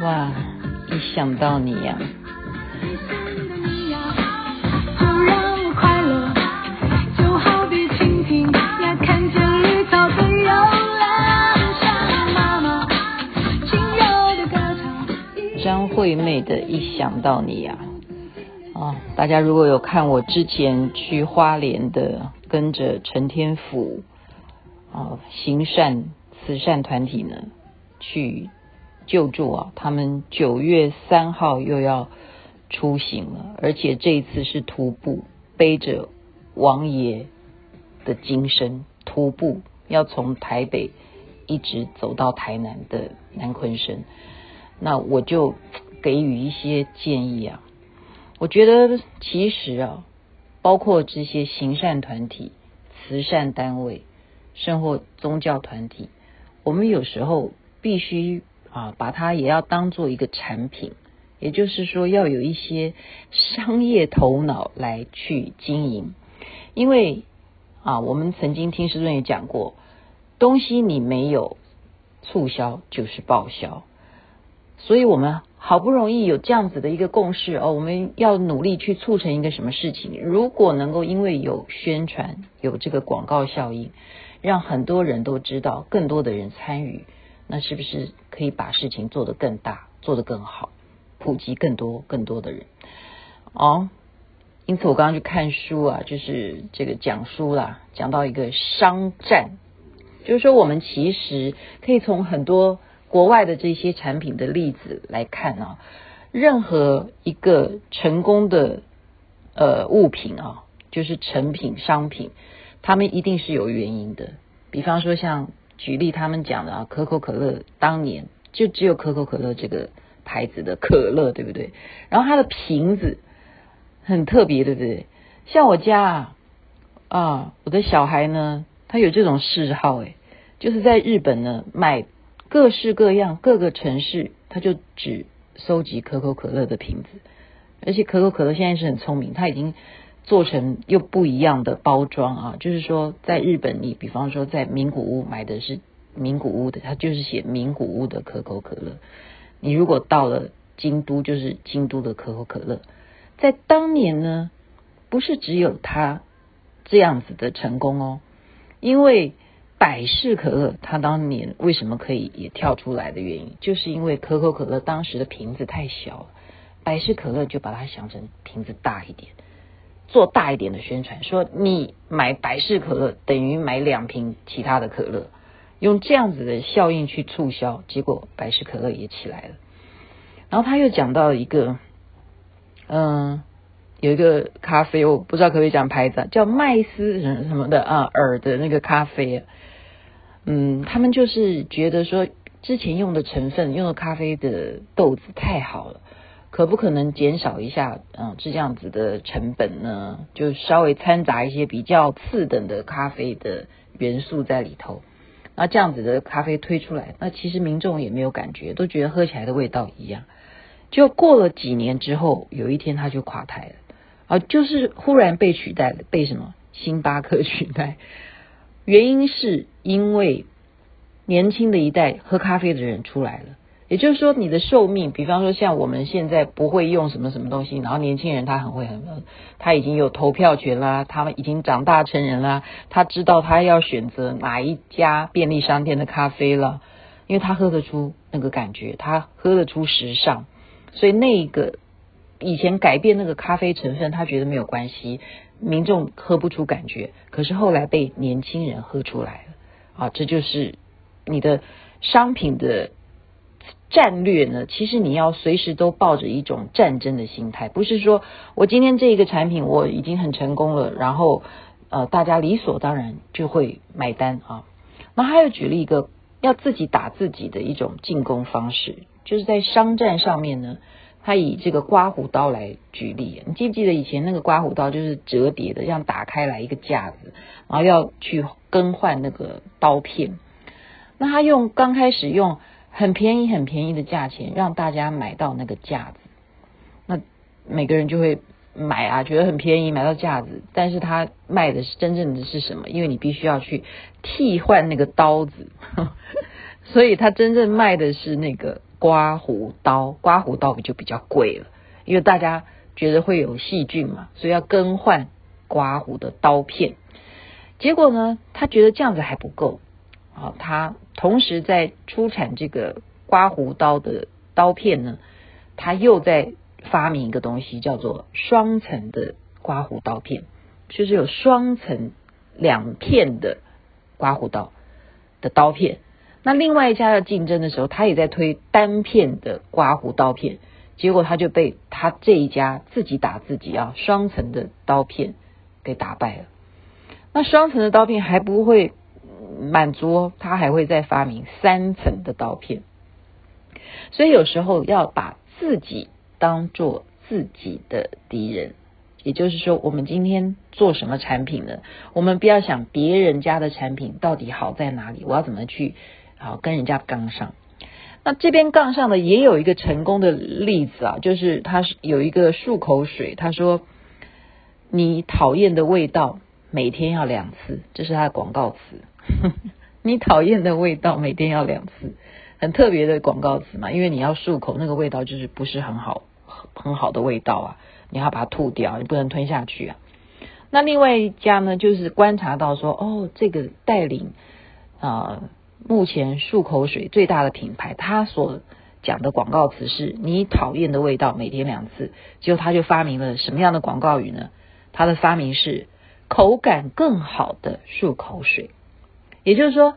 哇，一想到你呀、啊。张惠妹的一想到你呀、啊，啊，大家如果有看我之前去花莲的，跟着陈天府啊行善慈善团体呢去救助啊，他们九月三号又要出行了，而且这一次是徒步，背着王爷的金身，徒步要从台北一直走到台南的南鲲鯓。那我就给予一些建议啊，我觉得其实啊，包括这些行善团体、慈善单位，甚或宗教团体，我们有时候必须啊，把它也要当做一个产品，也就是说要有一些商业头脑来去经营，因为啊，我们曾经听师尊也讲过，东西你没有促销就是报销。所以我们好不容易有这样子的一个共识哦，我们要努力去促成一个什么事情？如果能够因为有宣传、有这个广告效应，让很多人都知道，更多的人参与，那是不是可以把事情做得更大、做得更好，普及更多、更多的人？哦，因此我刚刚去看书啊，就是这个讲书啦，讲到一个商战，就是说我们其实可以从很多。国外的这些产品的例子来看啊，任何一个成功的呃物品啊，就是成品商品，他们一定是有原因的。比方说像举例他们讲的啊，可口可乐当年就只有可口可乐这个牌子的可乐，对不对？然后它的瓶子很特别，对不对？像我家啊，我的小孩呢，他有这种嗜好，诶，就是在日本呢买。各式各样，各个城市，他就只收集可口可乐的瓶子，而且可口可乐现在是很聪明，他已经做成又不一样的包装啊，就是说，在日本，你比方说在名古屋买的是名古屋的，它就是写名古屋的可口可乐；你如果到了京都，就是京都的可口可乐。在当年呢，不是只有他这样子的成功哦，因为。百事可乐，它当年为什么可以也跳出来的原因，就是因为可口可乐当时的瓶子太小了，百事可乐就把它想成瓶子大一点，做大一点的宣传，说你买百事可乐等于买两瓶其他的可乐，用这样子的效应去促销，结果百事可乐也起来了。然后他又讲到一个，嗯。有一个咖啡，我不知道可不可以讲牌子，啊，叫麦斯什么什么的啊，尔的那个咖啡，嗯，他们就是觉得说之前用的成分，用的咖啡的豆子太好了，可不可能减少一下，嗯，这样子的成本呢？就稍微掺杂一些比较次等的咖啡的元素在里头，那这样子的咖啡推出来，那其实民众也没有感觉，都觉得喝起来的味道一样。就过了几年之后，有一天他就垮台了。啊，就是忽然被取代了，被什么星巴克取代？原因是因为年轻的一代喝咖啡的人出来了，也就是说，你的寿命，比方说像我们现在不会用什么什么东西，然后年轻人他很会很，他已经有投票权啦，他们已经长大成人啦，他知道他要选择哪一家便利商店的咖啡了，因为他喝得出那个感觉，他喝得出时尚，所以那个。以前改变那个咖啡成分，他觉得没有关系，民众喝不出感觉。可是后来被年轻人喝出来了，啊，这就是你的商品的战略呢。其实你要随时都抱着一种战争的心态，不是说我今天这一个产品我已经很成功了，然后呃大家理所当然就会买单啊。那还有举了一个要自己打自己的一种进攻方式，就是在商战上面呢。他以这个刮胡刀来举例，你记不记得以前那个刮胡刀就是折叠的，这样打开来一个架子，然后要去更换那个刀片。那他用刚开始用很便宜很便宜的价钱让大家买到那个架子，那每个人就会买啊，觉得很便宜买到架子，但是他卖的是真正的是什么？因为你必须要去替换那个刀子，所以他真正卖的是那个刮胡刀，刮胡刀就比较贵了，因为大家觉得会有细菌嘛，所以要更换刮胡的刀片。结果呢，他觉得这样子还不够啊，他同时在出产这个刮胡刀的刀片呢，他又在发明一个东西，叫做双层的刮胡刀片，就是有双层两片的刮胡刀的刀片。那另外一家要竞争的时候，他也在推单片的刮胡刀片，结果他就被他这一家自己打自己啊，双层的刀片给打败了。那双层的刀片还不会满足，他还会再发明三层的刀片。所以有时候要把自己当做自己的敌人，也就是说，我们今天做什么产品呢？我们不要想别人家的产品到底好在哪里，我要怎么去。好，跟人家杠上。那这边杠上的也有一个成功的例子啊，就是他是有一个漱口水，他说你讨厌的味道每天要两次，这是他的广告词。你讨厌的味道每天要两次，很特别的广告词嘛，因为你要漱口，那个味道就是不是很好很好的味道啊，你要把它吐掉，你不能吞下去啊。那另外一家呢，就是观察到说，哦，这个带领啊。目前漱口水最大的品牌，它所讲的广告词是“你讨厌的味道，每天两次”。结果他就发明了什么样的广告语呢？他的发明是口感更好的漱口水。也就是说，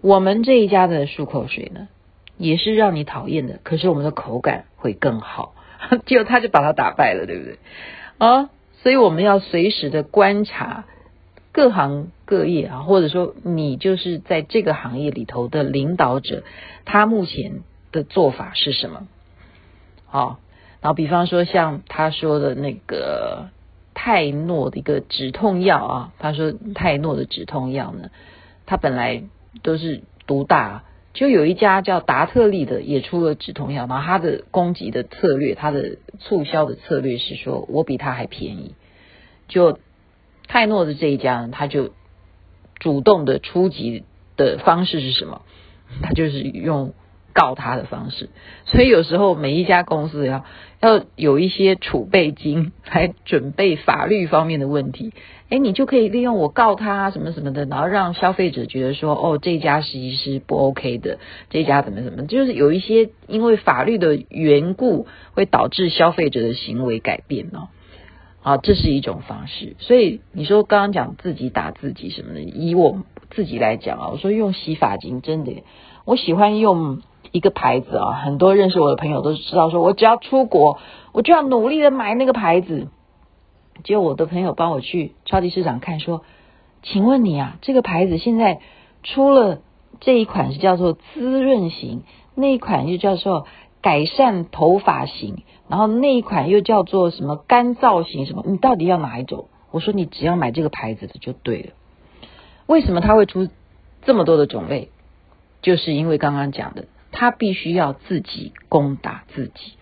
我们这一家的漱口水呢，也是让你讨厌的，可是我们的口感会更好。结果他就把它打败了，对不对？啊，所以我们要随时的观察。各行各业啊，或者说你就是在这个行业里头的领导者，他目前的做法是什么？好，然后比方说像他说的那个泰诺的一个止痛药啊，他说泰诺的止痛药呢，它本来都是独大，就有一家叫达特利的也出了止痛药，然后他的攻击的策略，他的促销的策略是说我比他还便宜，就。泰诺的这一家呢，他就主动的出击的方式是什么？他就是用告他的方式。所以有时候每一家公司要要有一些储备金来准备法律方面的问题。哎，你就可以利用我告他什么什么的，然后让消费者觉得说，哦，这家其实是不 OK 的，这家怎么怎么，就是有一些因为法律的缘故会导致消费者的行为改变哦。啊，这是一种方式。所以你说刚刚讲自己打自己什么的，以我自己来讲啊，我说用洗发精真的，我喜欢用一个牌子啊，很多认识我的朋友都知道，说我只要出国，我就要努力的买那个牌子。结果我的朋友帮我去超级市场看，说，请问你啊，这个牌子现在出了这一款是叫做滋润型，那一款又叫做。改善头发型，然后那一款又叫做什么干燥型什么？你到底要哪一种？我说你只要买这个牌子的就对了。为什么它会出这么多的种类？就是因为刚刚讲的，他必须要自己攻打自己。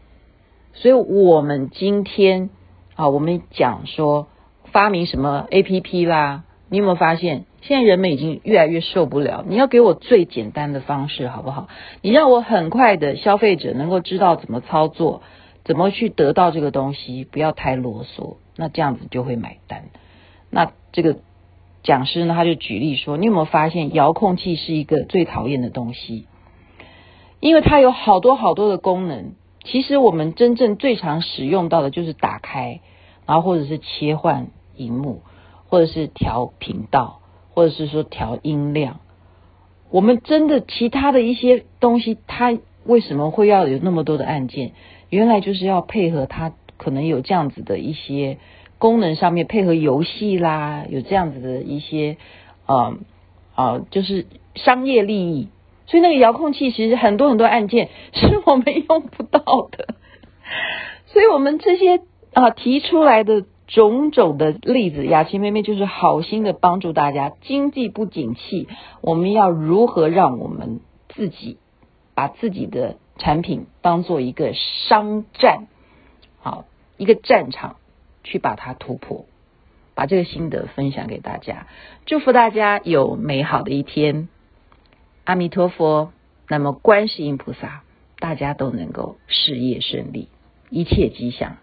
所以我们今天啊，我们讲说发明什么 APP 啦，你有没有发现？现在人们已经越来越受不了，你要给我最简单的方式好不好？你让我很快的消费者能够知道怎么操作，怎么去得到这个东西，不要太啰嗦，那这样子就会买单。那这个讲师呢，他就举例说，你有没有发现遥控器是一个最讨厌的东西？因为它有好多好多的功能，其实我们真正最常使用到的就是打开，然后或者是切换荧幕，或者是调频道。或者是说调音量，我们真的其他的一些东西，它为什么会要有那么多的按键？原来就是要配合它，可能有这样子的一些功能上面配合游戏啦，有这样子的一些啊啊、呃呃，就是商业利益。所以那个遥控器其实很多很多按键 是我们用不到的，所以我们这些啊、提出来的。种种的例子，雅琪妹妹就是好心的帮助大家。经济不景气，我们要如何让我们自己把自己的产品当做一个商战，好，一个战场去把它突破，把这个心得分享给大家，祝福大家有美好的一天。阿弥陀佛，那么观世音菩萨大家都能够事业顺利，一切吉祥。